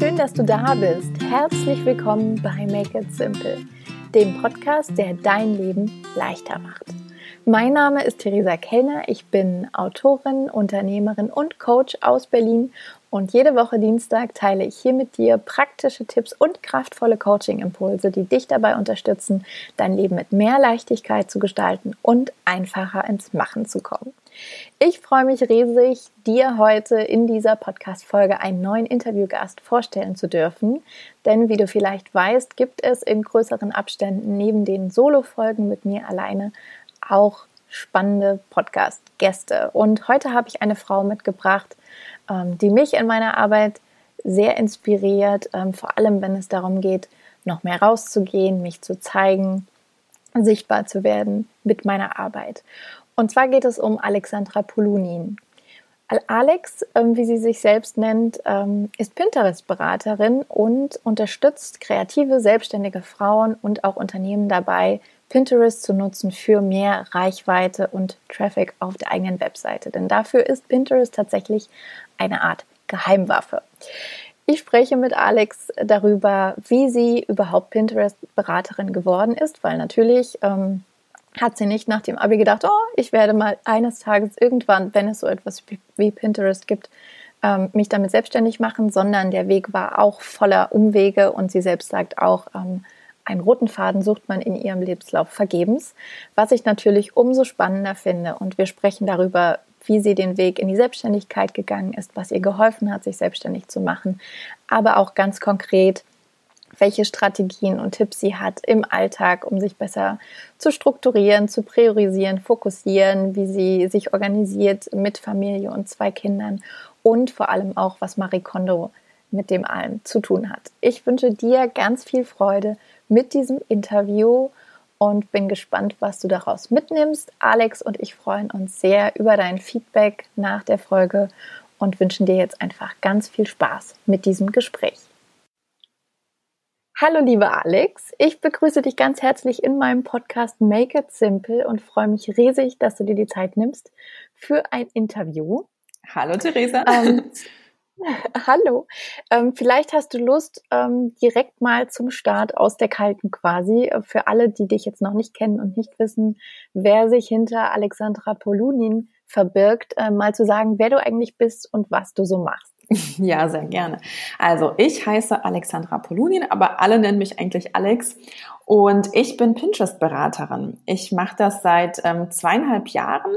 schön, dass du da bist. Herzlich willkommen bei Make It Simple, dem Podcast, der dein Leben leichter macht. Mein Name ist Theresa Kellner. Ich bin Autorin, Unternehmerin und Coach aus Berlin. Und jede Woche Dienstag teile ich hier mit dir praktische Tipps und kraftvolle Coaching-Impulse, die dich dabei unterstützen, dein Leben mit mehr Leichtigkeit zu gestalten und einfacher ins Machen zu kommen. Ich freue mich riesig, dir heute in dieser Podcast-Folge einen neuen Interviewgast vorstellen zu dürfen. Denn wie du vielleicht weißt, gibt es in größeren Abständen neben den Solo-Folgen mit mir alleine auch spannende Podcast-Gäste. Und heute habe ich eine Frau mitgebracht, ähm, die mich in meiner Arbeit sehr inspiriert, ähm, vor allem wenn es darum geht, noch mehr rauszugehen, mich zu zeigen, sichtbar zu werden mit meiner Arbeit. Und zwar geht es um Alexandra Polunin. Alex, ähm, wie sie sich selbst nennt, ist Pinterest-Beraterin und unterstützt kreative, selbstständige Frauen und auch Unternehmen dabei, Pinterest zu nutzen für mehr Reichweite und Traffic auf der eigenen Webseite. Denn dafür ist Pinterest tatsächlich eine Art Geheimwaffe. Ich spreche mit Alex darüber, wie sie überhaupt Pinterest-Beraterin geworden ist, weil natürlich ähm, hat sie nicht nach dem Abi gedacht, oh, ich werde mal eines Tages irgendwann, wenn es so etwas wie Pinterest gibt, ähm, mich damit selbstständig machen, sondern der Weg war auch voller Umwege und sie selbst sagt auch, ähm, einen roten Faden sucht man in ihrem Lebenslauf vergebens, was ich natürlich umso spannender finde. Und wir sprechen darüber, wie sie den Weg in die Selbstständigkeit gegangen ist, was ihr geholfen hat, sich selbstständig zu machen, aber auch ganz konkret, welche Strategien und Tipps sie hat im Alltag, um sich besser zu strukturieren, zu priorisieren, fokussieren, wie sie sich organisiert mit Familie und zwei Kindern und vor allem auch, was Marie Kondo mit dem allem zu tun hat. Ich wünsche dir ganz viel Freude mit diesem Interview und bin gespannt, was du daraus mitnimmst. Alex und ich freuen uns sehr über dein Feedback nach der Folge und wünschen dir jetzt einfach ganz viel Spaß mit diesem Gespräch. Hallo liebe Alex, ich begrüße dich ganz herzlich in meinem Podcast Make It Simple und freue mich riesig, dass du dir die Zeit nimmst für ein Interview. Hallo Theresa. Ähm, Hallo. Ähm, vielleicht hast du Lust, ähm, direkt mal zum Start aus der Kalten quasi, äh, für alle, die dich jetzt noch nicht kennen und nicht wissen, wer sich hinter Alexandra Polunin verbirgt, äh, mal zu sagen, wer du eigentlich bist und was du so machst. Ja, sehr gerne. Also ich heiße Alexandra Polunin, aber alle nennen mich eigentlich Alex und ich bin Pinterest-Beraterin. Ich mache das seit ähm, zweieinhalb Jahren,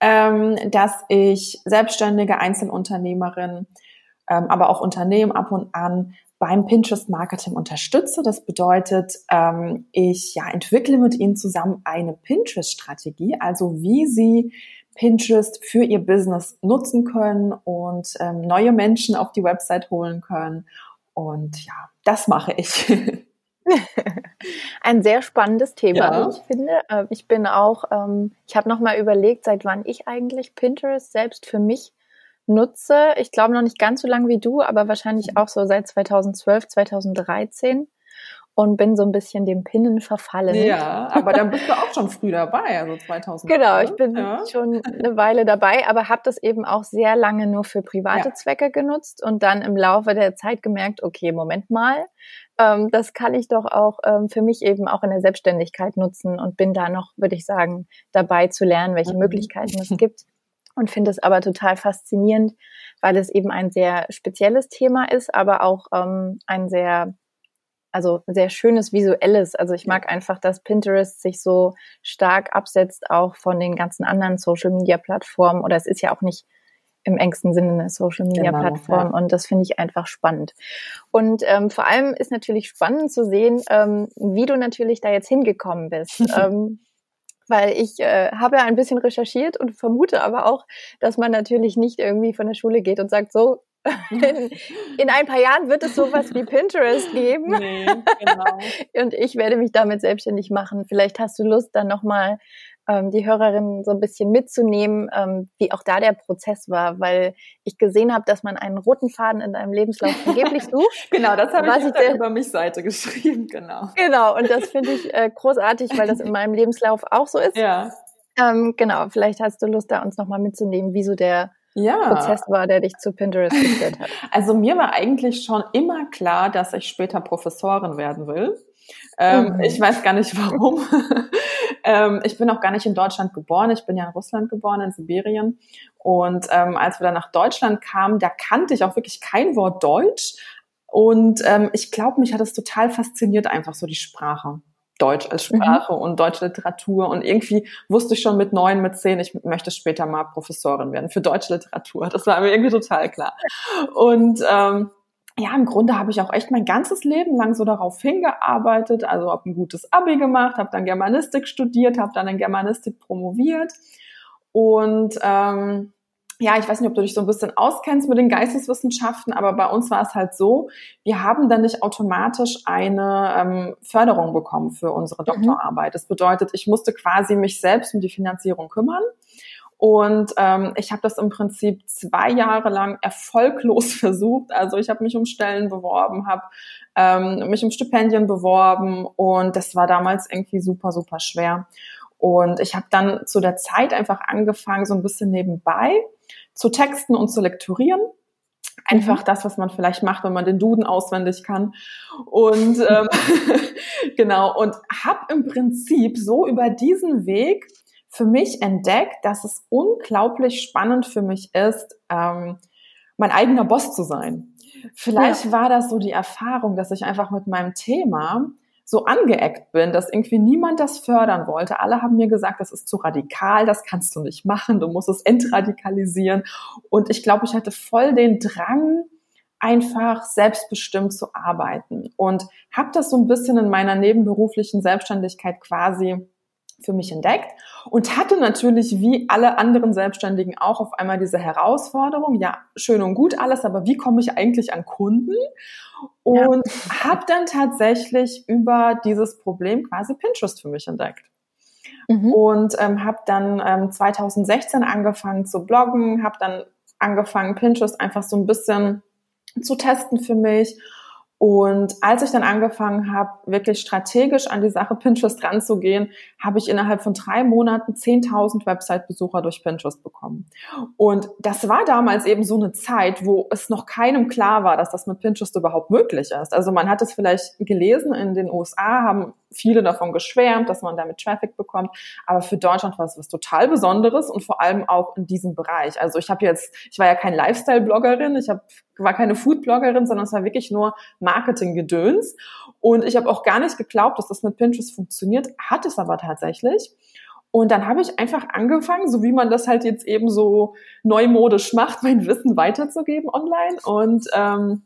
ähm, dass ich selbstständige Einzelunternehmerin ähm, aber auch Unternehmen ab und an beim Pinterest Marketing unterstütze. Das bedeutet, ähm, ich ja, entwickle mit ihnen zusammen eine Pinterest-Strategie, also wie sie Pinterest für ihr Business nutzen können und ähm, neue Menschen auf die Website holen können. Und ja, das mache ich. Ein sehr spannendes Thema, ja. wie ich finde. Ähm, ich bin auch, ähm, ich habe nochmal überlegt, seit wann ich eigentlich Pinterest selbst für mich nutze. Ich glaube noch nicht ganz so lange wie du, aber wahrscheinlich mhm. auch so seit 2012, 2013 und bin so ein bisschen dem Pinnen verfallen. Ja, aber dann bist du auch schon früh dabei, also 2000. Genau, ich bin ja. schon eine Weile dabei, aber habe das eben auch sehr lange nur für private ja. Zwecke genutzt und dann im Laufe der Zeit gemerkt, okay, Moment mal, ähm, das kann ich doch auch ähm, für mich eben auch in der Selbstständigkeit nutzen und bin da noch, würde ich sagen, dabei zu lernen, welche mhm. Möglichkeiten es gibt und finde es aber total faszinierend, weil es eben ein sehr spezielles Thema ist, aber auch ähm, ein sehr, also sehr schönes visuelles. Also ich mag einfach, dass Pinterest sich so stark absetzt auch von den ganzen anderen Social Media Plattformen oder es ist ja auch nicht im engsten Sinne eine Social Media genau, Plattform ja. und das finde ich einfach spannend. Und ähm, vor allem ist natürlich spannend zu sehen, ähm, wie du natürlich da jetzt hingekommen bist. ähm, weil ich äh, habe ja ein bisschen recherchiert und vermute aber auch, dass man natürlich nicht irgendwie von der Schule geht und sagt, so, in, in ein paar Jahren wird es sowas wie Pinterest geben. Nee, genau. und ich werde mich damit selbstständig machen. Vielleicht hast du Lust, dann nochmal ähm, die Hörerinnen so ein bisschen mitzunehmen, ähm, wie auch da der Prozess war, weil ich gesehen habe, dass man einen roten Faden in deinem Lebenslauf vergeblich sucht. genau, das habe ich auf der über mich Seite geschrieben, genau. Genau, und das finde ich äh, großartig, weil das in meinem Lebenslauf auch so ist. Ja. Ähm, genau, vielleicht hast du Lust, da uns nochmal mitzunehmen, wie so der ja. Prozess war, der dich zu Pinterest geführt hat? Also mir war eigentlich schon immer klar, dass ich später Professorin werden will. Ähm, mhm. Ich weiß gar nicht warum. ähm, ich bin auch gar nicht in Deutschland geboren. Ich bin ja in Russland geboren, in Sibirien. Und ähm, als wir dann nach Deutschland kamen, da kannte ich auch wirklich kein Wort Deutsch. Und ähm, ich glaube, mich hat es total fasziniert, einfach so die Sprache. Deutsch als mhm. Sprache mhm. und deutsche Literatur. Und irgendwie wusste ich schon mit neun, mit zehn, ich möchte später mal Professorin werden für deutsche Literatur. Das war mir irgendwie total klar. Und ähm, ja, im Grunde habe ich auch echt mein ganzes Leben lang so darauf hingearbeitet. Also habe ein gutes Abi gemacht, habe dann Germanistik studiert, habe dann in Germanistik promoviert und ähm, ja, ich weiß nicht, ob du dich so ein bisschen auskennst mit den Geisteswissenschaften, aber bei uns war es halt so, wir haben dann nicht automatisch eine ähm, Förderung bekommen für unsere mhm. Doktorarbeit. Das bedeutet, ich musste quasi mich selbst um die Finanzierung kümmern. Und ähm, ich habe das im Prinzip zwei Jahre lang erfolglos versucht. Also ich habe mich um Stellen beworben, habe ähm, mich um Stipendien beworben und das war damals irgendwie super, super schwer. Und ich habe dann zu der Zeit einfach angefangen, so ein bisschen nebenbei zu texten und zu lektorieren. Einfach mhm. das, was man vielleicht macht, wenn man den Duden auswendig kann. Und ähm, genau, und habe im Prinzip so über diesen Weg für mich entdeckt, dass es unglaublich spannend für mich ist, ähm, mein eigener Boss zu sein. Vielleicht ja. war das so die Erfahrung, dass ich einfach mit meinem Thema so angeeckt bin, dass irgendwie niemand das fördern wollte. Alle haben mir gesagt, das ist zu radikal, das kannst du nicht machen, du musst es entradikalisieren. Und ich glaube, ich hatte voll den Drang, einfach selbstbestimmt zu arbeiten und habe das so ein bisschen in meiner nebenberuflichen Selbstständigkeit quasi für mich entdeckt und hatte natürlich wie alle anderen Selbstständigen auch auf einmal diese Herausforderung, ja, schön und gut alles, aber wie komme ich eigentlich an Kunden? Und ja. habe dann tatsächlich über dieses Problem quasi Pinterest für mich entdeckt. Mhm. Und ähm, habe dann ähm, 2016 angefangen zu bloggen, habe dann angefangen, Pinterest einfach so ein bisschen zu testen für mich und als ich dann angefangen habe, wirklich strategisch an die Sache Pinterest ranzugehen, habe ich innerhalb von drei Monaten 10.000 Website-Besucher durch Pinterest bekommen. Und das war damals eben so eine Zeit, wo es noch keinem klar war, dass das mit Pinterest überhaupt möglich ist. Also man hat es vielleicht gelesen in den USA, haben viele davon geschwärmt, dass man damit Traffic bekommt. Aber für Deutschland war es was total Besonderes und vor allem auch in diesem Bereich. Also ich habe jetzt, ich war ja kein Lifestyle-Bloggerin, ich hab, war keine Food-Bloggerin, sondern es war wirklich nur Marketing-Gedöns. Und ich habe auch gar nicht geglaubt, dass das mit Pinterest funktioniert, hat es aber tatsächlich. Und dann habe ich einfach angefangen, so wie man das halt jetzt eben so neumodisch macht, mein Wissen weiterzugeben online. Und ähm,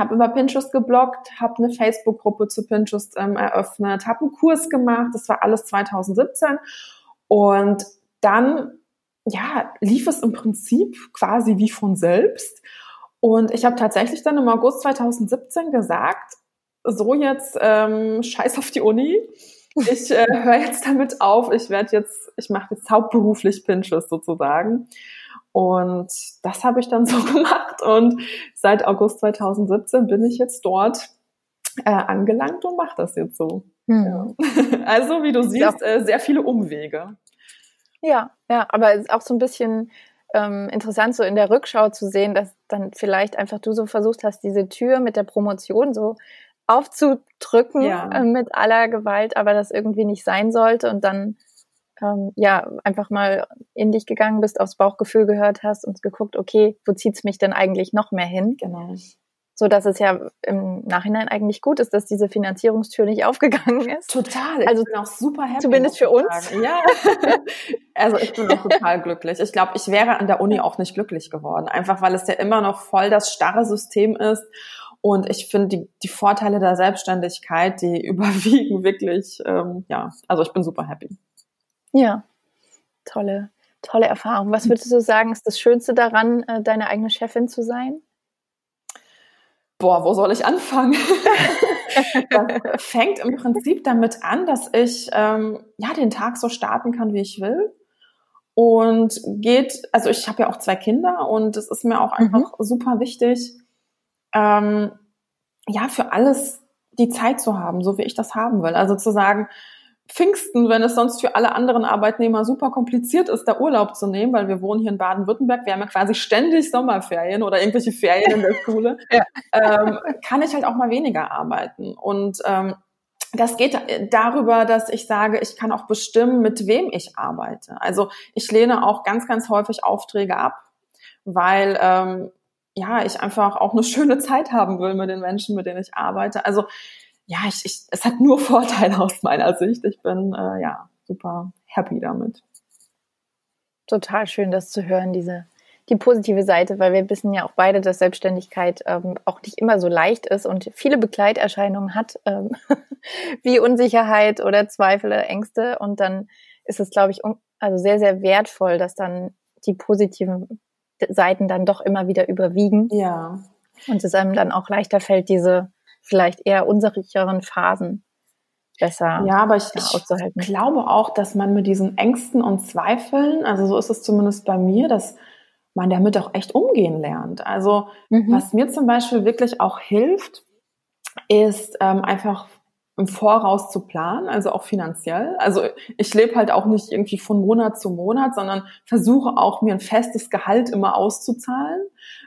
habe über Pinterest gebloggt, habe eine Facebook-Gruppe zu Pinterest ähm, eröffnet, habe einen Kurs gemacht, das war alles 2017 und dann ja, lief es im Prinzip quasi wie von selbst. Und ich habe tatsächlich dann im August 2017 gesagt, so jetzt ähm, scheiß auf die Uni, ich äh, höre jetzt damit auf, ich werde jetzt, ich mache jetzt hauptberuflich Pinterest sozusagen und das habe ich dann so gemacht und seit August 2017 bin ich jetzt dort äh, angelangt und mache das jetzt so. Hm. Ja. Also wie du siehst, äh, sehr viele Umwege. Ja, ja, aber es ist auch so ein bisschen ähm, interessant, so in der Rückschau zu sehen, dass dann vielleicht einfach du so versucht hast, diese Tür mit der Promotion so aufzudrücken ja. äh, mit aller Gewalt, aber das irgendwie nicht sein sollte und dann ähm, ja, einfach mal in dich gegangen bist, aufs Bauchgefühl gehört hast und geguckt, okay, wo zieht's mich denn eigentlich noch mehr hin? Genau. So dass es ja im Nachhinein eigentlich gut ist, dass diese Finanzierungstür nicht aufgegangen ist. Total. Ich also bin auch super happy. Zumindest für uns. Ja. also ich bin auch total glücklich. Ich glaube, ich wäre an der Uni auch nicht glücklich geworden. Einfach weil es ja immer noch voll das starre System ist. Und ich finde, die, die Vorteile der Selbstständigkeit, die überwiegen wirklich, ähm, ja, also ich bin super happy. Ja, tolle, tolle Erfahrung. Was würdest du sagen, ist das Schönste daran, äh, deine eigene Chefin zu sein? Boah, wo soll ich anfangen? das fängt im Prinzip damit an, dass ich ähm, ja den Tag so starten kann, wie ich will. Und geht, also ich habe ja auch zwei Kinder und es ist mir auch mhm. einfach mhm. super wichtig, ähm, ja, für alles die Zeit zu haben, so wie ich das haben will. Also zu sagen, Pfingsten, wenn es sonst für alle anderen Arbeitnehmer super kompliziert ist, da Urlaub zu nehmen, weil wir wohnen hier in Baden-Württemberg, wir haben ja quasi ständig Sommerferien oder irgendwelche Ferien in der Schule, ja. ähm, kann ich halt auch mal weniger arbeiten. Und ähm, das geht darüber, dass ich sage, ich kann auch bestimmen, mit wem ich arbeite. Also ich lehne auch ganz, ganz häufig Aufträge ab, weil ähm, ja ich einfach auch eine schöne Zeit haben will mit den Menschen, mit denen ich arbeite. Also ja, ich, ich, es hat nur Vorteile aus meiner Sicht. Ich bin äh, ja super happy damit. Total schön, das zu hören, diese die positive Seite, weil wir wissen ja auch beide, dass Selbstständigkeit ähm, auch nicht immer so leicht ist und viele Begleiterscheinungen hat, ähm, wie Unsicherheit oder Zweifel, Ängste. Und dann ist es, glaube ich, also sehr, sehr wertvoll, dass dann die positiven Seiten dann doch immer wieder überwiegen. Ja. Und es einem dann auch leichter fällt, diese vielleicht eher unsicheren Phasen besser ja, aber ich, ich glaube auch, dass man mit diesen Ängsten und Zweifeln, also so ist es zumindest bei mir, dass man damit auch echt umgehen lernt. Also mhm. was mir zum Beispiel wirklich auch hilft, ist ähm, einfach im Voraus zu planen, also auch finanziell. Also ich lebe halt auch nicht irgendwie von Monat zu Monat, sondern versuche auch mir ein festes Gehalt immer auszuzahlen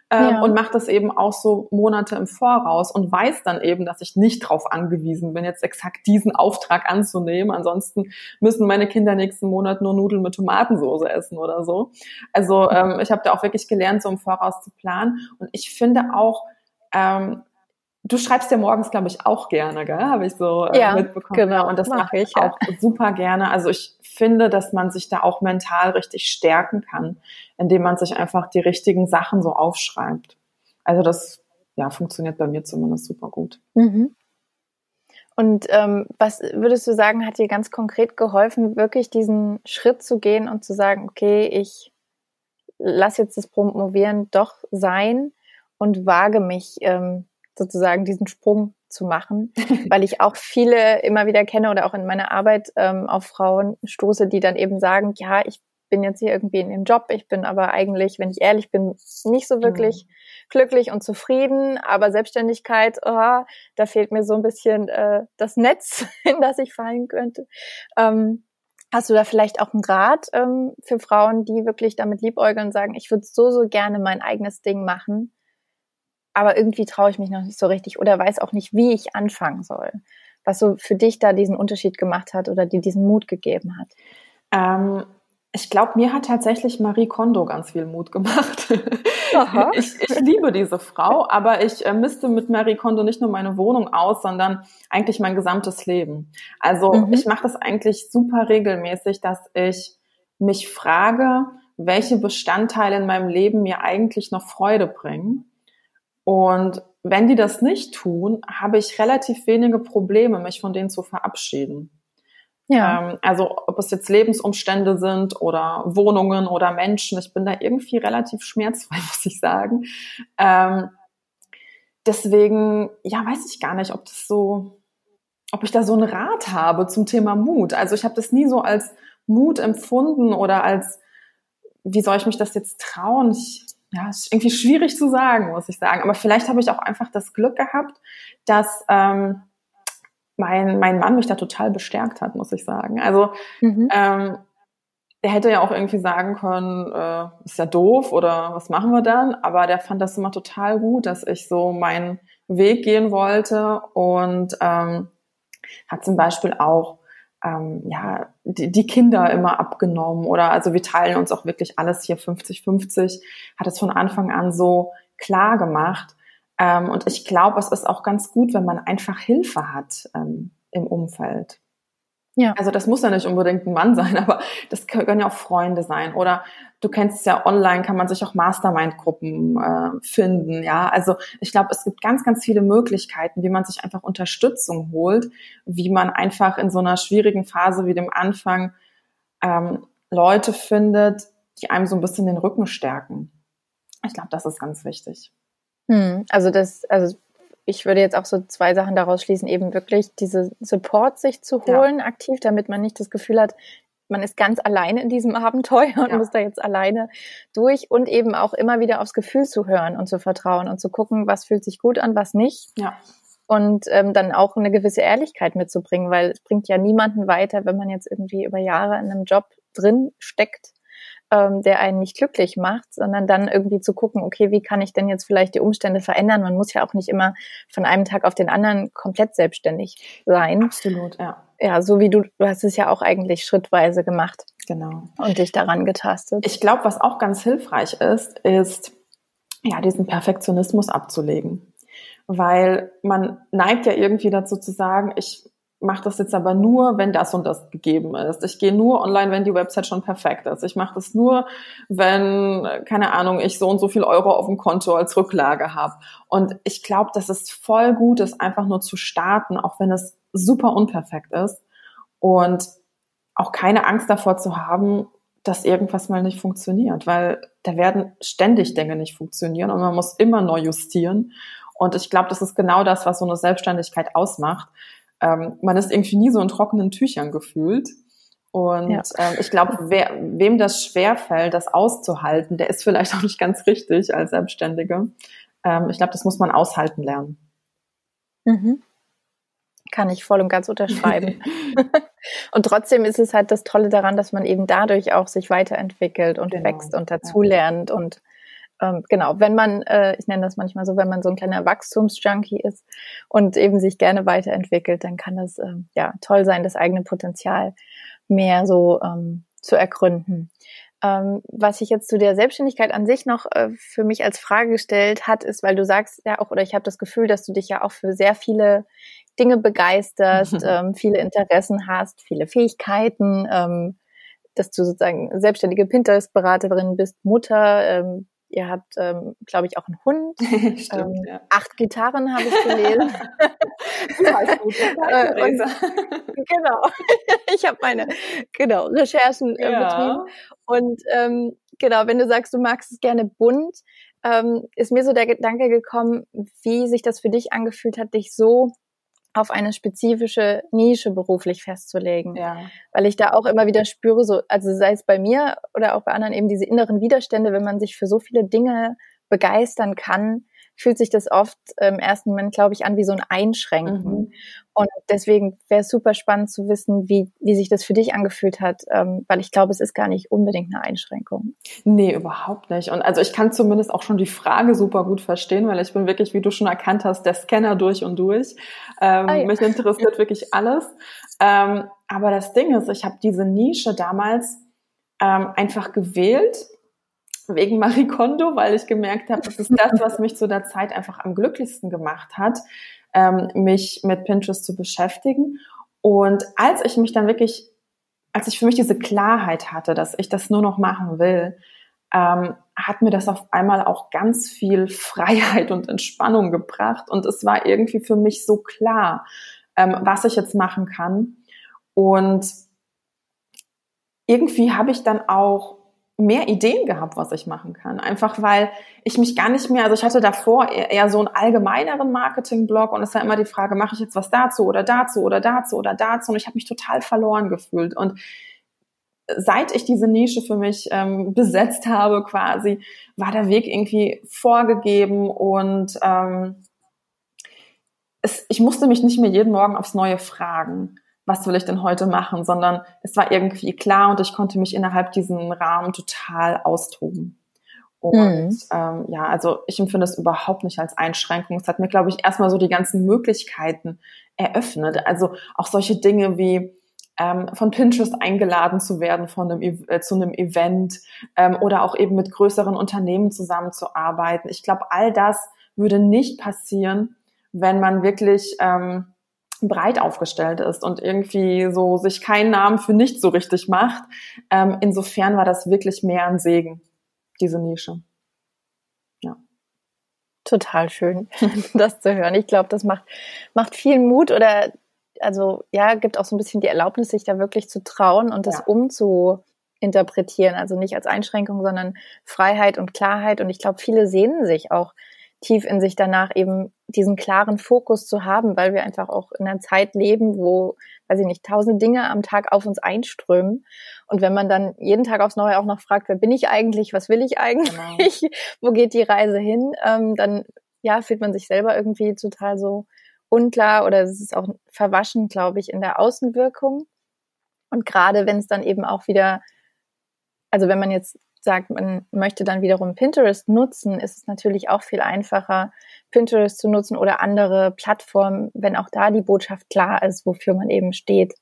ähm, ja. und mache das eben auch so Monate im Voraus und weiß dann eben, dass ich nicht darauf angewiesen bin, jetzt exakt diesen Auftrag anzunehmen. Ansonsten müssen meine Kinder nächsten Monat nur Nudeln mit Tomatensauce essen oder so. Also ähm, ich habe da auch wirklich gelernt, so im Voraus zu planen. Und ich finde auch, ähm, Du schreibst ja morgens, glaube ich, auch gerne, gell? Habe ich so äh, ja, mitbekommen. Genau, und das mache ich auch ja. super gerne. Also ich finde, dass man sich da auch mental richtig stärken kann, indem man sich einfach die richtigen Sachen so aufschreibt. Also das ja funktioniert bei mir zumindest super gut. Mhm. Und ähm, was würdest du sagen, hat dir ganz konkret geholfen, wirklich diesen Schritt zu gehen und zu sagen, okay, ich lasse jetzt das Promovieren doch sein und wage mich ähm, sozusagen diesen Sprung zu machen, weil ich auch viele immer wieder kenne oder auch in meiner Arbeit ähm, auf Frauen stoße, die dann eben sagen, ja, ich bin jetzt hier irgendwie in dem Job, ich bin aber eigentlich, wenn ich ehrlich bin, nicht so wirklich mhm. glücklich und zufrieden, aber Selbstständigkeit, oh, da fehlt mir so ein bisschen äh, das Netz, in das ich fallen könnte. Ähm, Hast du da vielleicht auch einen Rat ähm, für Frauen, die wirklich damit liebäugeln und sagen, ich würde so, so gerne mein eigenes Ding machen? Aber irgendwie traue ich mich noch nicht so richtig oder weiß auch nicht, wie ich anfangen soll. Was so für dich da diesen Unterschied gemacht hat oder dir diesen Mut gegeben hat? Ähm, ich glaube, mir hat tatsächlich Marie Kondo ganz viel Mut gemacht. ich, ich, liebe diese Frau, aber ich äh, misste mit Marie Kondo nicht nur meine Wohnung aus, sondern eigentlich mein gesamtes Leben. Also mhm. ich mache das eigentlich super regelmäßig, dass ich mich frage, welche Bestandteile in meinem Leben mir eigentlich noch Freude bringen und wenn die das nicht tun, habe ich relativ wenige Probleme, mich von denen zu verabschieden. Ja. Ähm, also ob es jetzt Lebensumstände sind oder Wohnungen oder Menschen, ich bin da irgendwie relativ schmerzfrei, muss ich sagen. Ähm, deswegen, ja, weiß ich gar nicht, ob das so, ob ich da so einen Rat habe zum Thema Mut. Also ich habe das nie so als Mut empfunden oder als, wie soll ich mich das jetzt trauen? Ich, ja, ist irgendwie schwierig zu sagen, muss ich sagen. Aber vielleicht habe ich auch einfach das Glück gehabt, dass ähm, mein, mein Mann mich da total bestärkt hat, muss ich sagen. Also mhm. ähm, er hätte ja auch irgendwie sagen können, äh, ist ja doof oder was machen wir dann? Aber der fand das immer total gut, dass ich so meinen Weg gehen wollte und ähm, hat zum Beispiel auch ähm, ja, die, die Kinder immer abgenommen oder also wir teilen uns auch wirklich alles hier 50-50, hat es von Anfang an so klar gemacht. Ähm, und ich glaube, es ist auch ganz gut, wenn man einfach Hilfe hat ähm, im Umfeld. Ja. Also das muss ja nicht unbedingt ein Mann sein, aber das können ja auch Freunde sein. Oder du kennst es ja online, kann man sich auch Mastermind-Gruppen äh, finden. Ja, also ich glaube, es gibt ganz, ganz viele Möglichkeiten, wie man sich einfach Unterstützung holt, wie man einfach in so einer schwierigen Phase wie dem Anfang ähm, Leute findet, die einem so ein bisschen den Rücken stärken. Ich glaube, das ist ganz wichtig. Hm, also das, also ich würde jetzt auch so zwei Sachen daraus schließen, eben wirklich diese Support sich zu holen, ja. aktiv, damit man nicht das Gefühl hat, man ist ganz alleine in diesem Abenteuer und ja. muss da jetzt alleine durch und eben auch immer wieder aufs Gefühl zu hören und zu vertrauen und zu gucken, was fühlt sich gut an, was nicht. Ja. und ähm, dann auch eine gewisse Ehrlichkeit mitzubringen, weil es bringt ja niemanden weiter, wenn man jetzt irgendwie über Jahre in einem Job drin steckt, ähm, der einen nicht glücklich macht, sondern dann irgendwie zu gucken, okay, wie kann ich denn jetzt vielleicht die Umstände verändern? Man muss ja auch nicht immer von einem Tag auf den anderen komplett selbstständig sein. Absolut, ja. Ja, so wie du, du hast es ja auch eigentlich schrittweise gemacht. Genau. Und dich daran getastet. Ich glaube, was auch ganz hilfreich ist, ist, ja, diesen Perfektionismus abzulegen. Weil man neigt ja irgendwie dazu zu sagen, ich mache das jetzt aber nur, wenn das und das gegeben ist. Ich gehe nur online, wenn die Website schon perfekt ist. Ich mache das nur, wenn, keine Ahnung, ich so und so viel Euro auf dem Konto als Rücklage habe. Und ich glaube, dass es voll gut ist, einfach nur zu starten, auch wenn es super unperfekt ist. Und auch keine Angst davor zu haben, dass irgendwas mal nicht funktioniert, weil da werden ständig Dinge nicht funktionieren und man muss immer neu justieren. Und ich glaube, das ist genau das, was so eine Selbstständigkeit ausmacht. Ähm, man ist irgendwie nie so in trockenen Tüchern gefühlt. Und ja. ähm, ich glaube, wem das schwerfällt, das auszuhalten, der ist vielleicht auch nicht ganz richtig als Selbstständige. Ähm, ich glaube, das muss man aushalten lernen. Mhm. Kann ich voll und ganz unterschreiben. und trotzdem ist es halt das Tolle daran, dass man eben dadurch auch sich weiterentwickelt und genau. wächst und dazulernt ja. und ähm, genau, wenn man, äh, ich nenne das manchmal so, wenn man so ein kleiner Wachstumsjunkie ist und eben sich gerne weiterentwickelt, dann kann das ähm, ja toll sein, das eigene Potenzial mehr so ähm, zu ergründen. Ähm, was ich jetzt zu der Selbstständigkeit an sich noch äh, für mich als Frage gestellt hat, ist, weil du sagst ja auch, oder ich habe das Gefühl, dass du dich ja auch für sehr viele Dinge begeisterst, ähm, viele Interessen hast, viele Fähigkeiten, ähm, dass du sozusagen selbstständige Pinterest-Beraterin bist, Mutter, ähm, ihr habt, ähm, glaube ich, auch einen Hund. Stimmt, ähm, ja. Acht Gitarren habe ich gelesen. gut, äh, und, genau. ich habe meine genau, Recherchen äh, ja. betrieben. Und ähm, genau, wenn du sagst, du magst es gerne bunt, ähm, ist mir so der Gedanke gekommen, wie sich das für dich angefühlt hat, dich so auf eine spezifische Nische beruflich festzulegen. Ja. Weil ich da auch immer wieder spüre, so, also sei es bei mir oder auch bei anderen eben diese inneren Widerstände, wenn man sich für so viele Dinge begeistern kann, fühlt sich das oft im ersten Moment, glaube ich, an wie so ein Einschränken. Mhm. Und deswegen wäre es super spannend zu wissen, wie, wie sich das für dich angefühlt hat, ähm, weil ich glaube, es ist gar nicht unbedingt eine Einschränkung. Nee, überhaupt nicht. Und also ich kann zumindest auch schon die Frage super gut verstehen, weil ich bin wirklich, wie du schon erkannt hast, der Scanner durch und durch. Ähm, ah, ja. Mich interessiert wirklich alles. Ähm, aber das Ding ist, ich habe diese Nische damals ähm, einfach gewählt, wegen Marie Kondo, weil ich gemerkt habe, das ist das, was mich zu der Zeit einfach am glücklichsten gemacht hat, ähm, mich mit Pinterest zu beschäftigen. Und als ich mich dann wirklich, als ich für mich diese Klarheit hatte, dass ich das nur noch machen will, ähm, hat mir das auf einmal auch ganz viel Freiheit und Entspannung gebracht. Und es war irgendwie für mich so klar, ähm, was ich jetzt machen kann. Und irgendwie habe ich dann auch mehr Ideen gehabt, was ich machen kann. Einfach weil ich mich gar nicht mehr, also ich hatte davor eher so einen allgemeineren Marketing-Blog und es war immer die Frage, mache ich jetzt was dazu oder dazu oder dazu oder dazu und ich habe mich total verloren gefühlt. Und seit ich diese Nische für mich ähm, besetzt habe quasi, war der Weg irgendwie vorgegeben und ähm, es, ich musste mich nicht mehr jeden Morgen aufs Neue fragen was will ich denn heute machen, sondern es war irgendwie klar und ich konnte mich innerhalb diesen Rahmen total austoben. Und mhm. ähm, ja, also ich empfinde es überhaupt nicht als Einschränkung. Es hat mir, glaube ich, erstmal so die ganzen Möglichkeiten eröffnet. Also auch solche Dinge wie ähm, von Pinterest eingeladen zu werden von einem, äh, zu einem Event ähm, oder auch eben mit größeren Unternehmen zusammenzuarbeiten. Ich glaube, all das würde nicht passieren, wenn man wirklich ähm, breit aufgestellt ist und irgendwie so sich keinen Namen für nichts so richtig macht. Ähm, insofern war das wirklich mehr ein Segen, diese Nische. Ja. Total schön, das zu hören. Ich glaube, das macht, macht viel Mut oder also ja, gibt auch so ein bisschen die Erlaubnis, sich da wirklich zu trauen und das ja. umzuinterpretieren. Also nicht als Einschränkung, sondern Freiheit und Klarheit. Und ich glaube, viele sehnen sich auch tief in sich danach eben diesen klaren Fokus zu haben, weil wir einfach auch in einer Zeit leben, wo, weiß ich nicht, tausend Dinge am Tag auf uns einströmen. Und wenn man dann jeden Tag aufs Neue auch noch fragt, wer bin ich eigentlich, was will ich eigentlich, genau. wo geht die Reise hin, ähm, dann ja, fühlt man sich selber irgendwie total so unklar oder es ist auch verwaschen, glaube ich, in der Außenwirkung. Und gerade wenn es dann eben auch wieder, also wenn man jetzt sagt, man möchte dann wiederum Pinterest nutzen, ist es natürlich auch viel einfacher, Pinterest zu nutzen oder andere Plattformen, wenn auch da die Botschaft klar ist, wofür man eben steht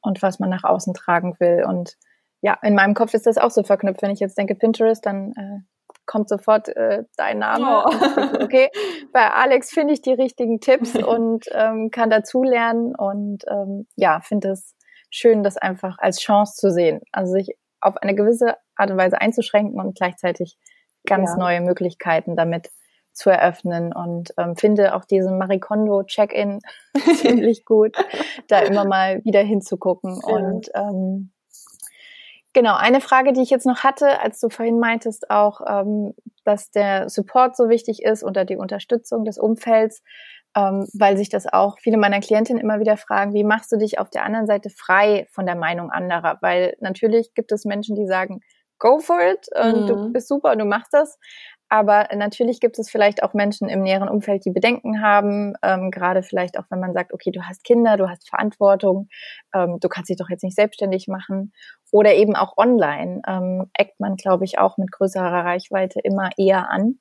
und was man nach außen tragen will. Und ja, in meinem Kopf ist das auch so verknüpft. Wenn ich jetzt denke Pinterest, dann äh, kommt sofort äh, dein Name. Oh. Okay, bei Alex finde ich die richtigen Tipps und ähm, kann dazulernen und ähm, ja, finde es schön, das einfach als Chance zu sehen. Also sich auf eine gewisse Art und Weise einzuschränken und gleichzeitig ganz ja. neue Möglichkeiten damit zu eröffnen und ähm, finde auch diesen Marikondo Check-in ziemlich gut, da immer mal wieder hinzugucken ja. und ähm, Genau, eine Frage, die ich jetzt noch hatte, als du vorhin meintest auch, ähm, dass der Support so wichtig ist oder die Unterstützung des Umfelds, ähm, weil sich das auch viele meiner Klientinnen immer wieder fragen, wie machst du dich auf der anderen Seite frei von der Meinung anderer? Weil natürlich gibt es Menschen, die sagen, go for it, und mhm. du bist super und du machst das. Aber natürlich gibt es vielleicht auch Menschen im näheren Umfeld, die Bedenken haben, ähm, gerade vielleicht auch, wenn man sagt, okay, du hast Kinder, du hast Verantwortung, ähm, du kannst dich doch jetzt nicht selbstständig machen. Oder eben auch online ähm, eckt man, glaube ich, auch mit größerer Reichweite immer eher an.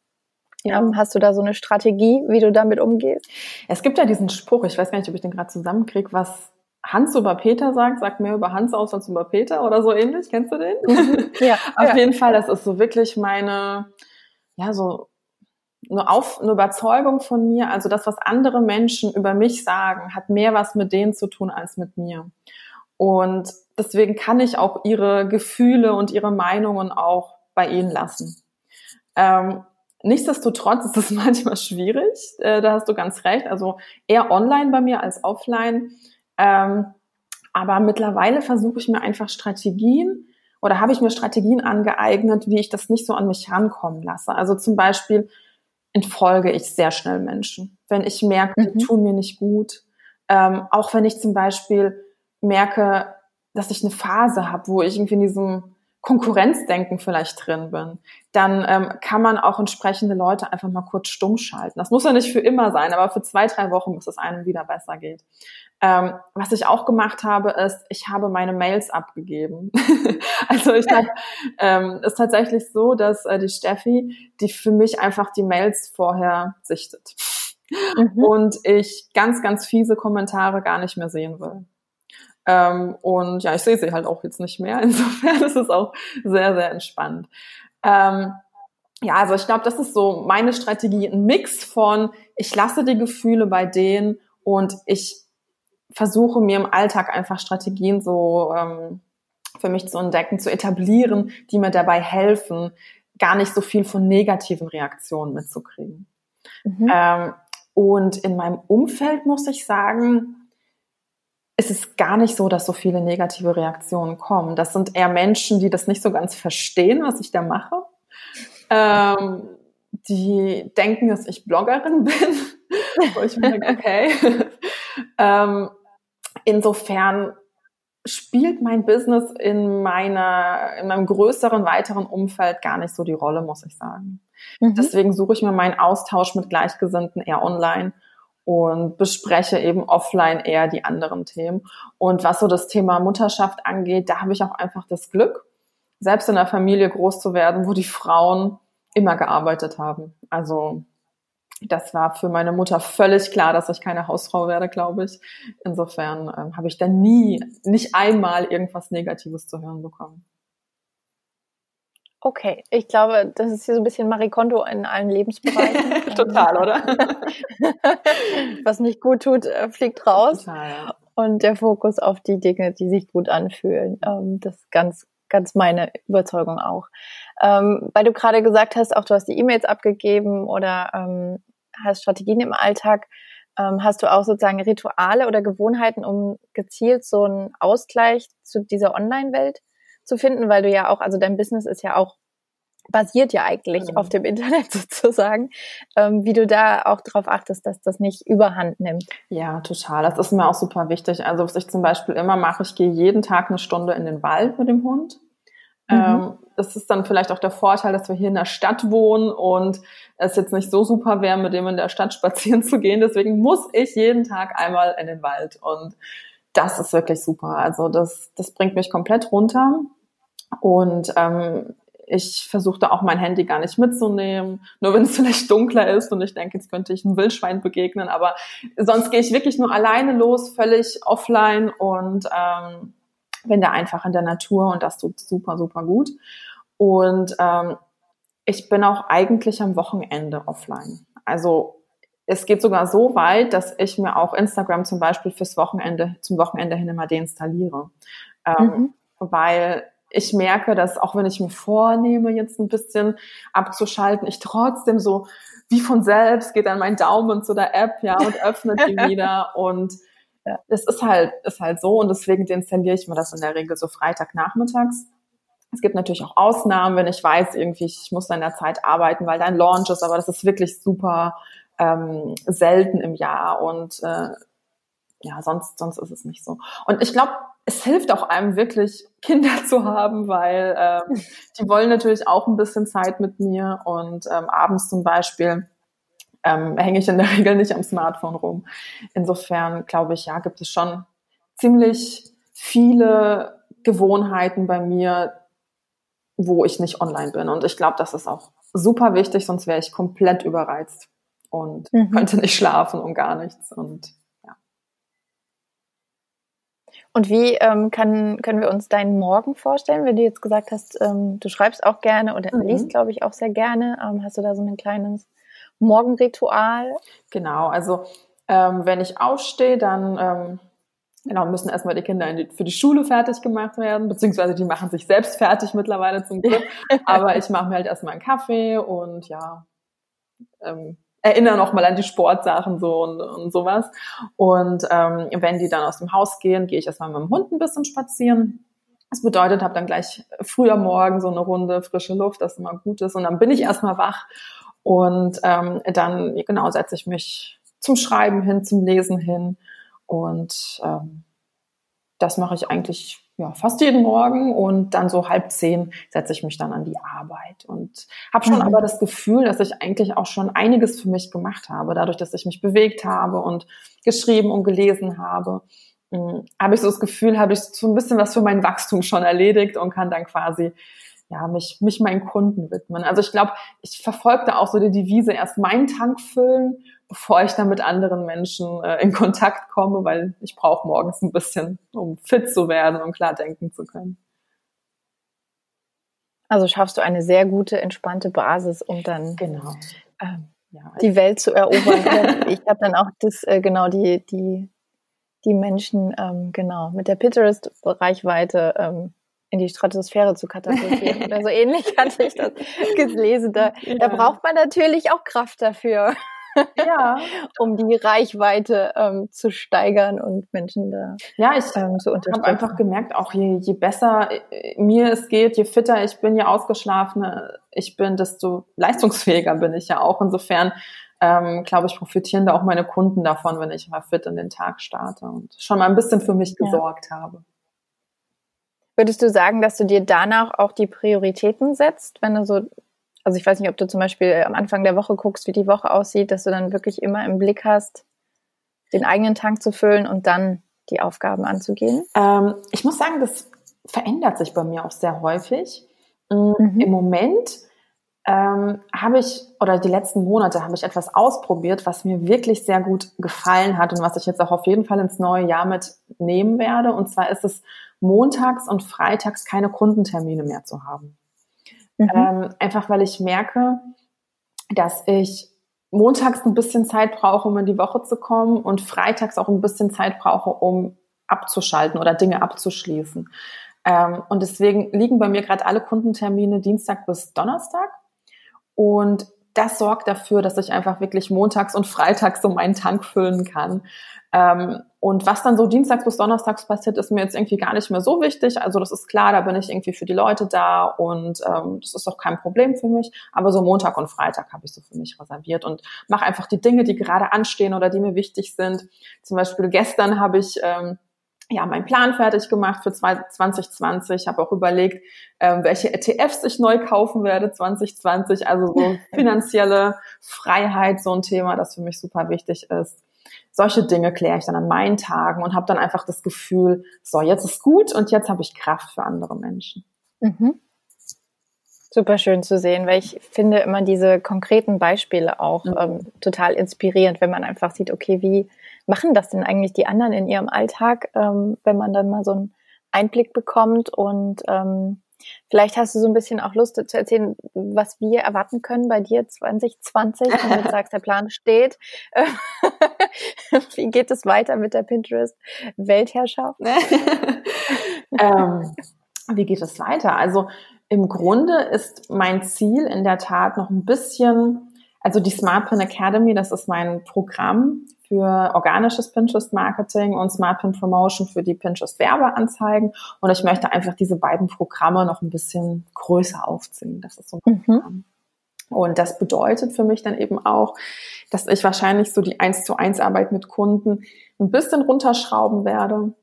Ja. Ähm, hast du da so eine Strategie, wie du damit umgehst? Es gibt ja diesen Spruch, ich weiß gar nicht, ob ich den gerade zusammenkriege, was Hans über Peter sagt, sagt mehr über Hans aus als über Peter oder so ähnlich. Kennst du den? Mhm. Ja. Auf ja. jeden Fall, das ist so wirklich meine, ja, so eine, Auf, eine Überzeugung von mir, also das, was andere Menschen über mich sagen, hat mehr was mit denen zu tun als mit mir. Und deswegen kann ich auch ihre Gefühle und ihre Meinungen auch bei ihnen lassen. Ähm, nichtsdestotrotz ist es manchmal schwierig, äh, da hast du ganz recht, also eher online bei mir als offline. Ähm, aber mittlerweile versuche ich mir einfach Strategien oder habe ich mir Strategien angeeignet, wie ich das nicht so an mich rankommen lasse. Also zum Beispiel entfolge ich sehr schnell Menschen. Wenn ich merke, mhm. die tun mir nicht gut. Ähm, auch wenn ich zum Beispiel merke, dass ich eine Phase habe, wo ich irgendwie in diesem Konkurrenzdenken vielleicht drin bin, dann ähm, kann man auch entsprechende Leute einfach mal kurz stumm schalten. Das muss ja nicht für immer sein, aber für zwei, drei Wochen, bis es einem wieder besser geht. Ähm, was ich auch gemacht habe, ist, ich habe meine Mails abgegeben. also ich habe, ähm, ist tatsächlich so, dass äh, die Steffi, die für mich einfach die Mails vorher sichtet. Mhm. Und ich ganz, ganz fiese Kommentare gar nicht mehr sehen will. Ähm, und ja, ich sehe sie halt auch jetzt nicht mehr. Insofern ist es auch sehr, sehr entspannt. Ähm, ja, also ich glaube, das ist so meine Strategie, ein Mix von, ich lasse die Gefühle bei denen und ich versuche mir im Alltag einfach Strategien so ähm, für mich zu entdecken, zu etablieren, die mir dabei helfen, gar nicht so viel von negativen Reaktionen mitzukriegen. Mhm. Ähm, und in meinem Umfeld muss ich sagen, ist es gar nicht so, dass so viele negative Reaktionen kommen. Das sind eher Menschen, die das nicht so ganz verstehen, was ich da mache. Ähm, die denken, dass ich Bloggerin bin. Wo ich mir denke, okay. ähm, insofern spielt mein Business in meiner, in meinem größeren, weiteren Umfeld gar nicht so die Rolle, muss ich sagen. Mhm. Deswegen suche ich mir meinen Austausch mit Gleichgesinnten eher online und bespreche eben offline eher die anderen Themen. Und was so das Thema Mutterschaft angeht, da habe ich auch einfach das Glück, selbst in einer Familie groß zu werden, wo die Frauen immer gearbeitet haben. Also das war für meine Mutter völlig klar, dass ich keine Hausfrau werde, glaube ich. Insofern ähm, habe ich da nie, nicht einmal irgendwas Negatives zu hören bekommen. Okay, ich glaube, das ist hier so ein bisschen Marikondo in allen Lebensbereichen. Total, oder? Was nicht gut tut, äh, fliegt raus. Total, ja. Und der Fokus auf die Dinge, die sich gut anfühlen. Ähm, das ist ganz, ganz meine Überzeugung auch. Ähm, weil du gerade gesagt hast, auch du hast die E-Mails abgegeben oder ähm, hast Strategien im Alltag. Hast du auch sozusagen Rituale oder Gewohnheiten, um gezielt so einen Ausgleich zu dieser Online-Welt zu finden? Weil du ja auch, also dein Business ist ja auch basiert ja eigentlich mhm. auf dem Internet sozusagen, ähm, wie du da auch darauf achtest, dass das nicht überhand nimmt. Ja, total. Das ist mir auch super wichtig. Also was ich zum Beispiel immer mache, ich gehe jeden Tag eine Stunde in den Wald mit dem Hund. Mhm. Ähm, das ist dann vielleicht auch der Vorteil, dass wir hier in der Stadt wohnen und es jetzt nicht so super wäre, mit dem in der Stadt spazieren zu gehen. Deswegen muss ich jeden Tag einmal in den Wald und das ist wirklich super. Also das, das bringt mich komplett runter. Und ähm, ich versuchte auch mein Handy gar nicht mitzunehmen, nur wenn es vielleicht dunkler ist und ich denke, jetzt könnte ich einem Wildschwein begegnen, aber sonst gehe ich wirklich nur alleine los, völlig offline und ähm, bin da einfach in der Natur und das tut super, super gut. Und ähm, ich bin auch eigentlich am Wochenende offline. Also es geht sogar so weit, dass ich mir auch Instagram zum Beispiel fürs Wochenende, zum Wochenende hin immer deinstalliere. Ähm, mhm. Weil ich merke, dass auch wenn ich mir vornehme, jetzt ein bisschen abzuschalten, ich trotzdem so wie von selbst geht dann mein Daumen zu der App, ja, und öffnet die wieder. Und es ist halt, ist halt so. Und deswegen deinstalliere ich mir das in der Regel so Freitagnachmittags. Es gibt natürlich auch Ausnahmen, wenn ich weiß, irgendwie, ich muss in der Zeit arbeiten, weil da ein Launch ist, aber das ist wirklich super ähm, selten im Jahr. Und äh, ja, sonst, sonst ist es nicht so. Und ich glaube, es hilft auch einem wirklich, Kinder zu haben, weil ähm, die wollen natürlich auch ein bisschen Zeit mit mir und ähm, abends zum Beispiel ähm, hänge ich in der Regel nicht am Smartphone rum. Insofern glaube ich, ja, gibt es schon ziemlich viele Gewohnheiten bei mir, wo ich nicht online bin. Und ich glaube, das ist auch super wichtig, sonst wäre ich komplett überreizt und mhm. könnte nicht schlafen und gar nichts. Und und wie ähm, kann, können wir uns deinen Morgen vorstellen, wenn du jetzt gesagt hast, ähm, du schreibst auch gerne oder mhm. liest, glaube ich, auch sehr gerne. Ähm, hast du da so ein kleines Morgenritual? Genau, also ähm, wenn ich aufstehe, dann ähm, genau, müssen erstmal die Kinder die, für die Schule fertig gemacht werden, beziehungsweise die machen sich selbst fertig mittlerweile zum Glück. Aber ich mache mir halt erstmal einen Kaffee und ja, ähm, erinnere noch mal an die Sportsachen so und, und sowas. Und ähm, wenn die dann aus dem Haus gehen, gehe ich erstmal mit dem Hund ein bisschen spazieren. Das bedeutet, habe dann gleich früher Morgen so eine Runde frische Luft, das immer gut ist. Und dann bin ich erstmal wach und ähm, dann genau setze ich mich zum Schreiben hin, zum Lesen hin. Und ähm, das mache ich eigentlich ja, fast jeden Morgen und dann so halb zehn setze ich mich dann an die Arbeit und habe schon mhm. aber das Gefühl, dass ich eigentlich auch schon einiges für mich gemacht habe, dadurch, dass ich mich bewegt habe und geschrieben und gelesen habe. Hm, habe ich so das Gefühl, habe ich so ein bisschen was für mein Wachstum schon erledigt und kann dann quasi ja, mich, mich meinen Kunden widmen. Also ich glaube, ich verfolge da auch so die Devise, erst meinen Tank füllen, bevor ich dann mit anderen Menschen äh, in Kontakt komme, weil ich brauche morgens ein bisschen, um fit zu werden und klar denken zu können. Also schaffst du eine sehr gute, entspannte Basis, um dann genau. ähm, ja, die Welt zu erobern. ich habe dann auch das, äh, genau, die, die, die Menschen, ähm, genau, mit der Pinterest-Reichweite ähm, in die Stratosphäre zu katapultieren oder so ähnlich hatte ich das gelesen. Da, ja. da braucht man natürlich auch Kraft dafür. Ja. um die Reichweite ähm, zu steigern und Menschen da ja, ich ähm, zu unterstützen. Ich habe einfach gemerkt, auch je, je besser äh, mir es geht, je fitter ich bin, je ausgeschlafener ich bin, desto leistungsfähiger bin ich ja auch. Insofern ähm, glaube ich, profitieren da auch meine Kunden davon, wenn ich mal fit in den Tag starte und schon mal ein bisschen für mich gesorgt ja. habe. Würdest du sagen, dass du dir danach auch die Prioritäten setzt, wenn du so, also ich weiß nicht, ob du zum Beispiel am Anfang der Woche guckst, wie die Woche aussieht, dass du dann wirklich immer im Blick hast, den eigenen Tank zu füllen und dann die Aufgaben anzugehen? Ähm, ich muss sagen, das verändert sich bei mir auch sehr häufig. Mm, mhm. Im Moment ähm, habe ich, oder die letzten Monate habe ich etwas ausprobiert, was mir wirklich sehr gut gefallen hat und was ich jetzt auch auf jeden Fall ins neue Jahr mitnehmen werde. Und zwar ist es montags und freitags keine Kundentermine mehr zu haben. Mhm. Ähm, einfach weil ich merke, dass ich montags ein bisschen Zeit brauche, um in die Woche zu kommen und freitags auch ein bisschen Zeit brauche, um abzuschalten oder Dinge abzuschließen. Ähm, und deswegen liegen bei mir gerade alle Kundentermine Dienstag bis Donnerstag. Und das sorgt dafür, dass ich einfach wirklich montags und freitags so meinen Tank füllen kann. Ähm, und was dann so dienstags bis donnerstags passiert, ist mir jetzt irgendwie gar nicht mehr so wichtig. Also das ist klar, da bin ich irgendwie für die Leute da und ähm, das ist auch kein Problem für mich. Aber so Montag und Freitag habe ich so für mich reserviert und mache einfach die Dinge, die gerade anstehen oder die mir wichtig sind. Zum Beispiel gestern habe ich ähm, ja, meinen Plan fertig gemacht für 2020, habe auch überlegt, ähm, welche ETFs ich neu kaufen werde 2020, also so finanzielle Freiheit, so ein Thema, das für mich super wichtig ist. Solche Dinge kläre ich dann an meinen Tagen und habe dann einfach das Gefühl, so, jetzt ist gut und jetzt habe ich Kraft für andere Menschen. Mhm. Super schön zu sehen, weil ich finde immer diese konkreten Beispiele auch mhm. ähm, total inspirierend, wenn man einfach sieht, okay, wie machen das denn eigentlich die anderen in ihrem Alltag, ähm, wenn man dann mal so einen Einblick bekommt und ähm, Vielleicht hast du so ein bisschen auch Lust zu erzählen, was wir erwarten können bei dir 2020, wenn du sagst, der Plan steht. Wie geht es weiter mit der Pinterest-Weltherrschaft? ähm, wie geht es weiter? Also im Grunde ist mein Ziel in der Tat noch ein bisschen, also die Smart Pin Academy, das ist mein Programm für organisches Pinterest Marketing und Smart Pin Promotion für die Pinterest Werbeanzeigen. Und ich möchte einfach diese beiden Programme noch ein bisschen größer aufziehen. Das ist so ein mhm. Programm. Und das bedeutet für mich dann eben auch, dass ich wahrscheinlich so die 1 zu 1 Arbeit mit Kunden ein bisschen runterschrauben werde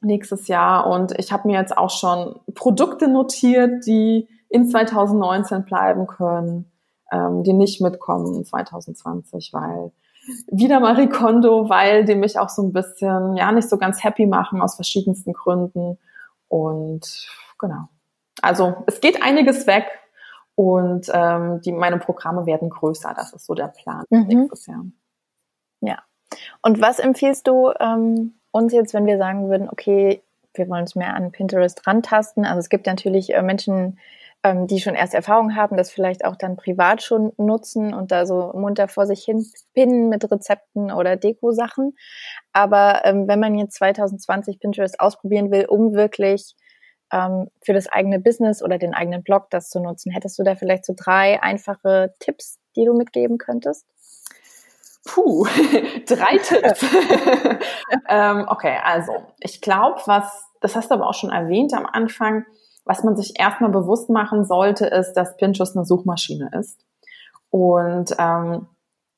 nächstes Jahr. Und ich habe mir jetzt auch schon Produkte notiert, die in 2019 bleiben können, ähm, die nicht mitkommen in 2020, weil wieder Marie Kondo, weil die mich auch so ein bisschen, ja, nicht so ganz happy machen aus verschiedensten Gründen. Und genau. Also es geht einiges weg und ähm, die, meine Programme werden größer. Das ist so der Plan mhm. nächstes Jahr. Ja. Und was empfiehlst du ähm, uns jetzt, wenn wir sagen würden, okay, wir wollen uns mehr an Pinterest rantasten? Also es gibt natürlich äh, Menschen, ähm, die schon erste Erfahrungen haben, das vielleicht auch dann privat schon nutzen und da so munter vor sich hin pinnen mit Rezepten oder Deko-Sachen. Aber ähm, wenn man jetzt 2020 Pinterest ausprobieren will, um wirklich ähm, für das eigene Business oder den eigenen Blog das zu nutzen, hättest du da vielleicht so drei einfache Tipps, die du mitgeben könntest? Puh, drei Tipps. ähm, okay, also ich glaube, was, das hast du aber auch schon erwähnt am Anfang, was man sich erstmal bewusst machen sollte, ist, dass Pinterest eine Suchmaschine ist. Und ähm,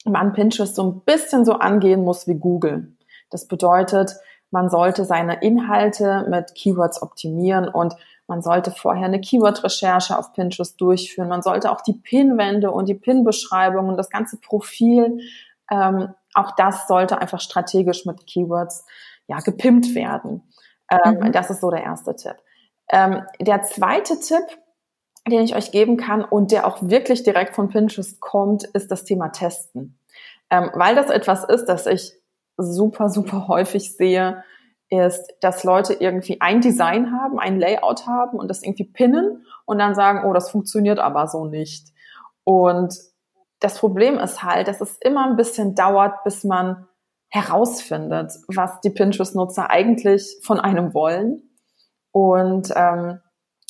man Pinterest so ein bisschen so angehen muss wie Google. Das bedeutet, man sollte seine Inhalte mit Keywords optimieren und man sollte vorher eine Keyword-Recherche auf Pinterest durchführen. Man sollte auch die Pin-Wände und die Pin-Beschreibung und das ganze Profil, ähm, auch das sollte einfach strategisch mit Keywords ja gepimpt werden. Ähm, mhm. Das ist so der erste Tipp. Ähm, der zweite Tipp, den ich euch geben kann und der auch wirklich direkt von Pinterest kommt, ist das Thema Testen. Ähm, weil das etwas ist, das ich super, super häufig sehe, ist, dass Leute irgendwie ein Design haben, ein Layout haben und das irgendwie pinnen und dann sagen, oh, das funktioniert aber so nicht. Und das Problem ist halt, dass es immer ein bisschen dauert, bis man herausfindet, was die Pinterest-Nutzer eigentlich von einem wollen und ähm,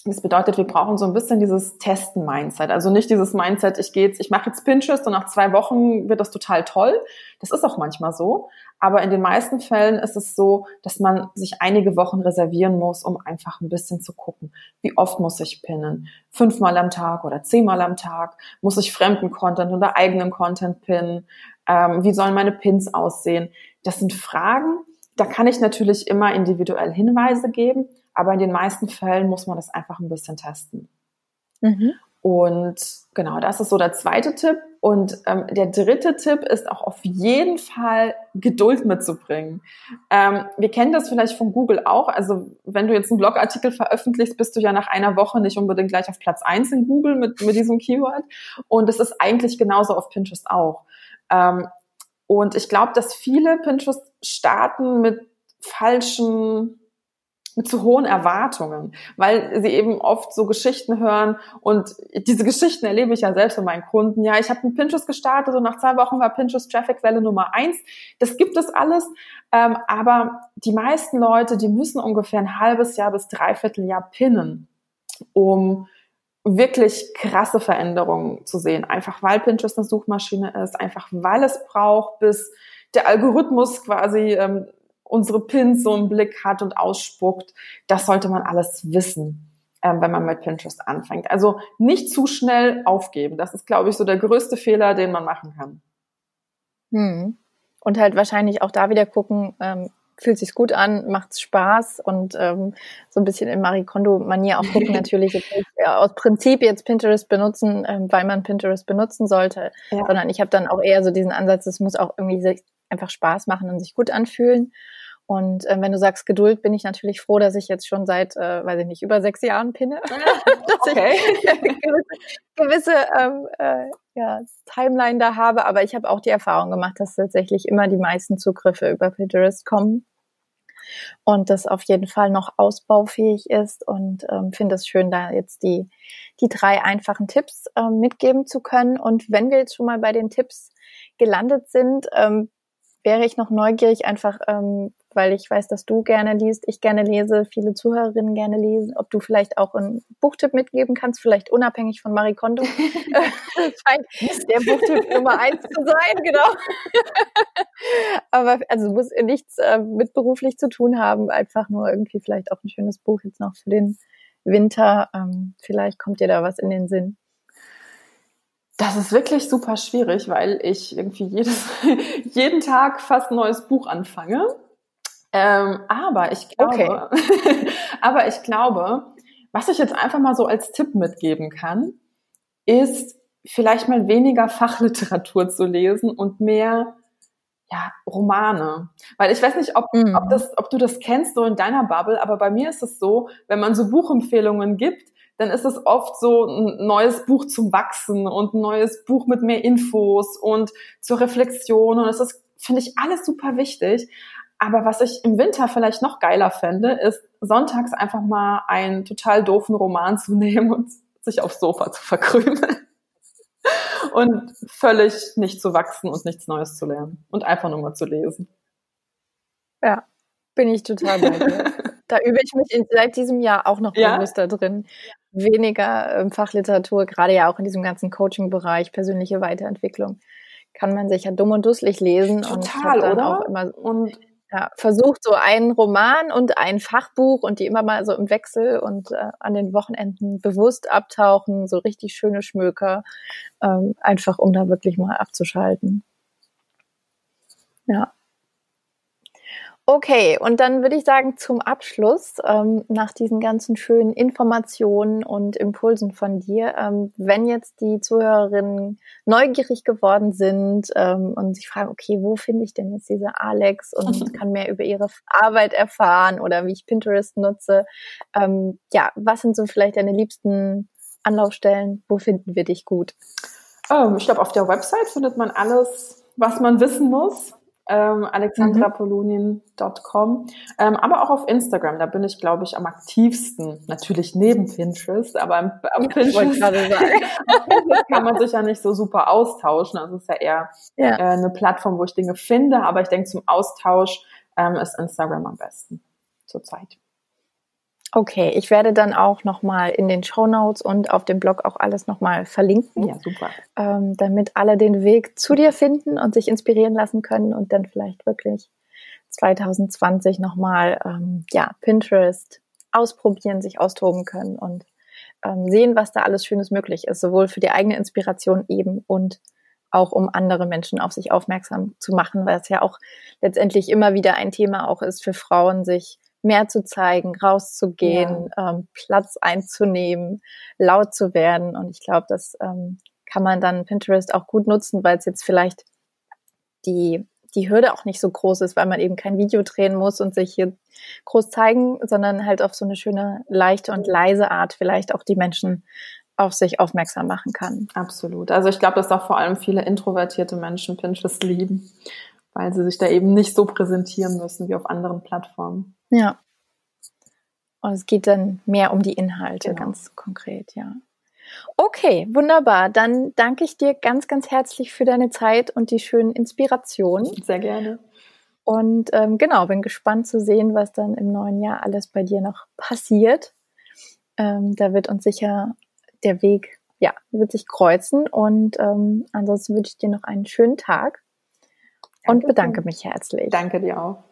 das bedeutet, wir brauchen so ein bisschen dieses Testen-Mindset. Also nicht dieses Mindset, ich gehe jetzt, ich mache jetzt Pinterest und nach zwei Wochen wird das total toll. Das ist auch manchmal so. Aber in den meisten Fällen ist es so, dass man sich einige Wochen reservieren muss, um einfach ein bisschen zu gucken, wie oft muss ich pinnen? Fünfmal am Tag oder zehnmal am Tag? Muss ich fremden Content oder eigenen Content pinnen? Ähm, wie sollen meine Pins aussehen? Das sind Fragen, da kann ich natürlich immer individuell Hinweise geben, aber in den meisten Fällen muss man das einfach ein bisschen testen. Mhm. Und genau, das ist so der zweite Tipp. Und ähm, der dritte Tipp ist auch auf jeden Fall Geduld mitzubringen. Ähm, wir kennen das vielleicht von Google auch. Also wenn du jetzt einen Blogartikel veröffentlichst, bist du ja nach einer Woche nicht unbedingt gleich auf Platz eins in Google mit, mit diesem Keyword. Und es ist eigentlich genauso auf Pinterest auch. Ähm, und ich glaube, dass viele Pinterest starten mit falschen mit zu hohen Erwartungen, weil sie eben oft so Geschichten hören und diese Geschichten erlebe ich ja selbst von meinen Kunden. Ja, ich habe einen Pinterest gestartet und nach zwei Wochen war Pinterest Traffic-Quelle Nummer eins. Das gibt es alles, ähm, aber die meisten Leute, die müssen ungefähr ein halbes Jahr bis dreiviertel Jahr pinnen, um wirklich krasse Veränderungen zu sehen. Einfach weil Pinterest eine Suchmaschine ist, einfach weil es braucht, bis der Algorithmus quasi ähm, unsere Pins so im Blick hat und ausspuckt. Das sollte man alles wissen, ähm, wenn man mit Pinterest anfängt. Also nicht zu schnell aufgeben. Das ist, glaube ich, so der größte Fehler, den man machen kann. Hm. Und halt wahrscheinlich auch da wieder gucken, ähm, fühlt sich gut an, macht Spaß und ähm, so ein bisschen in Marie Kondo-Manier auch gucken natürlich jetzt nicht, äh, aus Prinzip jetzt Pinterest benutzen, ähm, weil man Pinterest benutzen sollte, ja. sondern ich habe dann auch eher so diesen Ansatz, es muss auch irgendwie einfach Spaß machen und sich gut anfühlen. Und äh, wenn du sagst Geduld, bin ich natürlich froh, dass ich jetzt schon seit, äh, weiß ich nicht, über sechs Jahren pinne. dass okay. ich gewisse, gewisse ähm, äh, ja, Timeline da habe. Aber ich habe auch die Erfahrung gemacht, dass tatsächlich immer die meisten Zugriffe über Pinterest kommen. Und das auf jeden Fall noch ausbaufähig ist und ähm, finde es schön, da jetzt die, die drei einfachen Tipps ähm, mitgeben zu können. Und wenn wir jetzt schon mal bei den Tipps gelandet sind, ähm, wäre ich noch neugierig, einfach ähm, weil ich weiß, dass du gerne liest, ich gerne lese, viele Zuhörerinnen gerne lesen, ob du vielleicht auch einen Buchtipp mitgeben kannst, vielleicht unabhängig von Marie Kondo. scheint der Buchtipp Nummer eins zu sein, genau. Aber also muss nichts äh, mit beruflich zu tun haben, einfach nur irgendwie vielleicht auch ein schönes Buch jetzt noch für den Winter. Ähm, vielleicht kommt dir da was in den Sinn. Das ist wirklich super schwierig, weil ich irgendwie jedes, jeden Tag fast ein neues Buch anfange. Ähm, aber ich glaube, okay. aber ich glaube, was ich jetzt einfach mal so als Tipp mitgeben kann, ist vielleicht mal weniger Fachliteratur zu lesen und mehr ja, Romane. Weil ich weiß nicht, ob, mm. ob, das, ob du das kennst, so in deiner Bubble, aber bei mir ist es so, wenn man so Buchempfehlungen gibt, dann ist es oft so ein neues Buch zum Wachsen und ein neues Buch mit mehr Infos und zur Reflexion. Und das ist, finde ich, alles super wichtig. Aber was ich im Winter vielleicht noch geiler fände, ist sonntags einfach mal einen total doofen Roman zu nehmen und sich aufs Sofa zu verkrümeln. und völlig nicht zu wachsen und nichts Neues zu lernen und einfach nur mal zu lesen. Ja, bin ich total bei dir. da übe ich mich in, seit diesem Jahr auch noch ja? bewusster drin. Weniger ähm, Fachliteratur, gerade ja auch in diesem ganzen Coaching-Bereich, persönliche Weiterentwicklung, kann man sich ja dumm und dusselig lesen. Total, und dann oder? auch immer und ja, versucht so einen Roman und ein Fachbuch und die immer mal so im Wechsel und äh, an den Wochenenden bewusst abtauchen, so richtig schöne Schmöker, ähm, einfach um da wirklich mal abzuschalten. Ja. Okay, und dann würde ich sagen, zum Abschluss, ähm, nach diesen ganzen schönen Informationen und Impulsen von dir, ähm, wenn jetzt die Zuhörerinnen neugierig geworden sind ähm, und sich fragen, okay, wo finde ich denn jetzt diese Alex und kann mehr über ihre Arbeit erfahren oder wie ich Pinterest nutze, ähm, ja, was sind so vielleicht deine liebsten Anlaufstellen? Wo finden wir dich gut? Ähm, ich glaube, auf der Website findet man alles, was man wissen muss ähm, alexandrapolonin.com, ähm, aber auch auf Instagram. Da bin ich, glaube ich, am aktivsten. Natürlich neben Pinterest, aber am, am Pinterest, kann man sich ja nicht so super austauschen. Also es ist ja eher ja. Äh, eine Plattform, wo ich Dinge finde. Aber ich denke, zum Austausch ähm, ist Instagram am besten zurzeit. Okay, ich werde dann auch nochmal in den Show Notes und auf dem Blog auch alles nochmal verlinken. Ja, super. Ähm, damit alle den Weg zu dir finden und sich inspirieren lassen können und dann vielleicht wirklich 2020 nochmal ähm, ja, Pinterest ausprobieren, sich austoben können und ähm, sehen, was da alles Schönes möglich ist, sowohl für die eigene Inspiration eben und auch um andere Menschen auf sich aufmerksam zu machen, weil es ja auch letztendlich immer wieder ein Thema auch ist für Frauen, sich mehr zu zeigen, rauszugehen, ja. ähm, Platz einzunehmen, laut zu werden. Und ich glaube, das ähm, kann man dann Pinterest auch gut nutzen, weil es jetzt vielleicht die, die Hürde auch nicht so groß ist, weil man eben kein Video drehen muss und sich hier groß zeigen, sondern halt auf so eine schöne, leichte und leise Art vielleicht auch die Menschen auf sich aufmerksam machen kann. Absolut. Also ich glaube, dass auch vor allem viele introvertierte Menschen Pinterest lieben, weil sie sich da eben nicht so präsentieren müssen wie auf anderen Plattformen. Ja. Und es geht dann mehr um die Inhalte, genau. ganz konkret, ja. Okay, wunderbar. Dann danke ich dir ganz, ganz herzlich für deine Zeit und die schönen Inspirationen. Sehr gerne. Und ähm, genau, bin gespannt zu sehen, was dann im neuen Jahr alles bei dir noch passiert. Ähm, da wird uns sicher der Weg, ja, wird sich kreuzen. Und ähm, ansonsten wünsche ich dir noch einen schönen Tag und bedanke mich herzlich. Danke dir auch.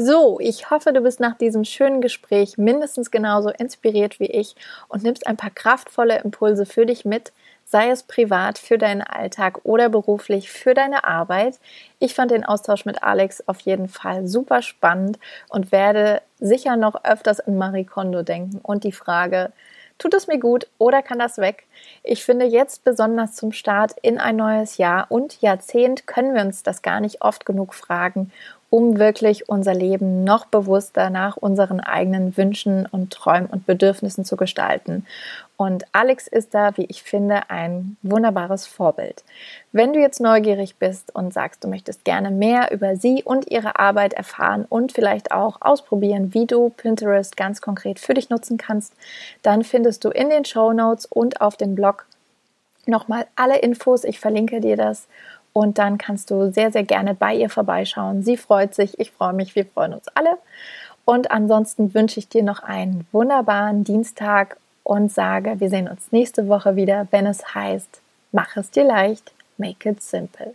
So, ich hoffe, du bist nach diesem schönen Gespräch mindestens genauso inspiriert wie ich und nimmst ein paar kraftvolle Impulse für dich mit, sei es privat für deinen Alltag oder beruflich für deine Arbeit. Ich fand den Austausch mit Alex auf jeden Fall super spannend und werde sicher noch öfters an Marie Kondo denken und die Frage, tut es mir gut oder kann das weg? Ich finde jetzt besonders zum Start in ein neues Jahr und Jahrzehnt können wir uns das gar nicht oft genug fragen um wirklich unser Leben noch bewusster nach unseren eigenen Wünschen und Träumen und Bedürfnissen zu gestalten. Und Alex ist da, wie ich finde, ein wunderbares Vorbild. Wenn du jetzt neugierig bist und sagst, du möchtest gerne mehr über sie und ihre Arbeit erfahren und vielleicht auch ausprobieren, wie du Pinterest ganz konkret für dich nutzen kannst, dann findest du in den Show Notes und auf dem Blog nochmal alle Infos. Ich verlinke dir das und dann kannst du sehr, sehr gerne bei ihr vorbeischauen. Sie freut sich, ich freue mich, wir freuen uns alle. Und ansonsten wünsche ich dir noch einen wunderbaren Dienstag und sage, wir sehen uns nächste Woche wieder, wenn es heißt, mach es dir leicht, make it simple.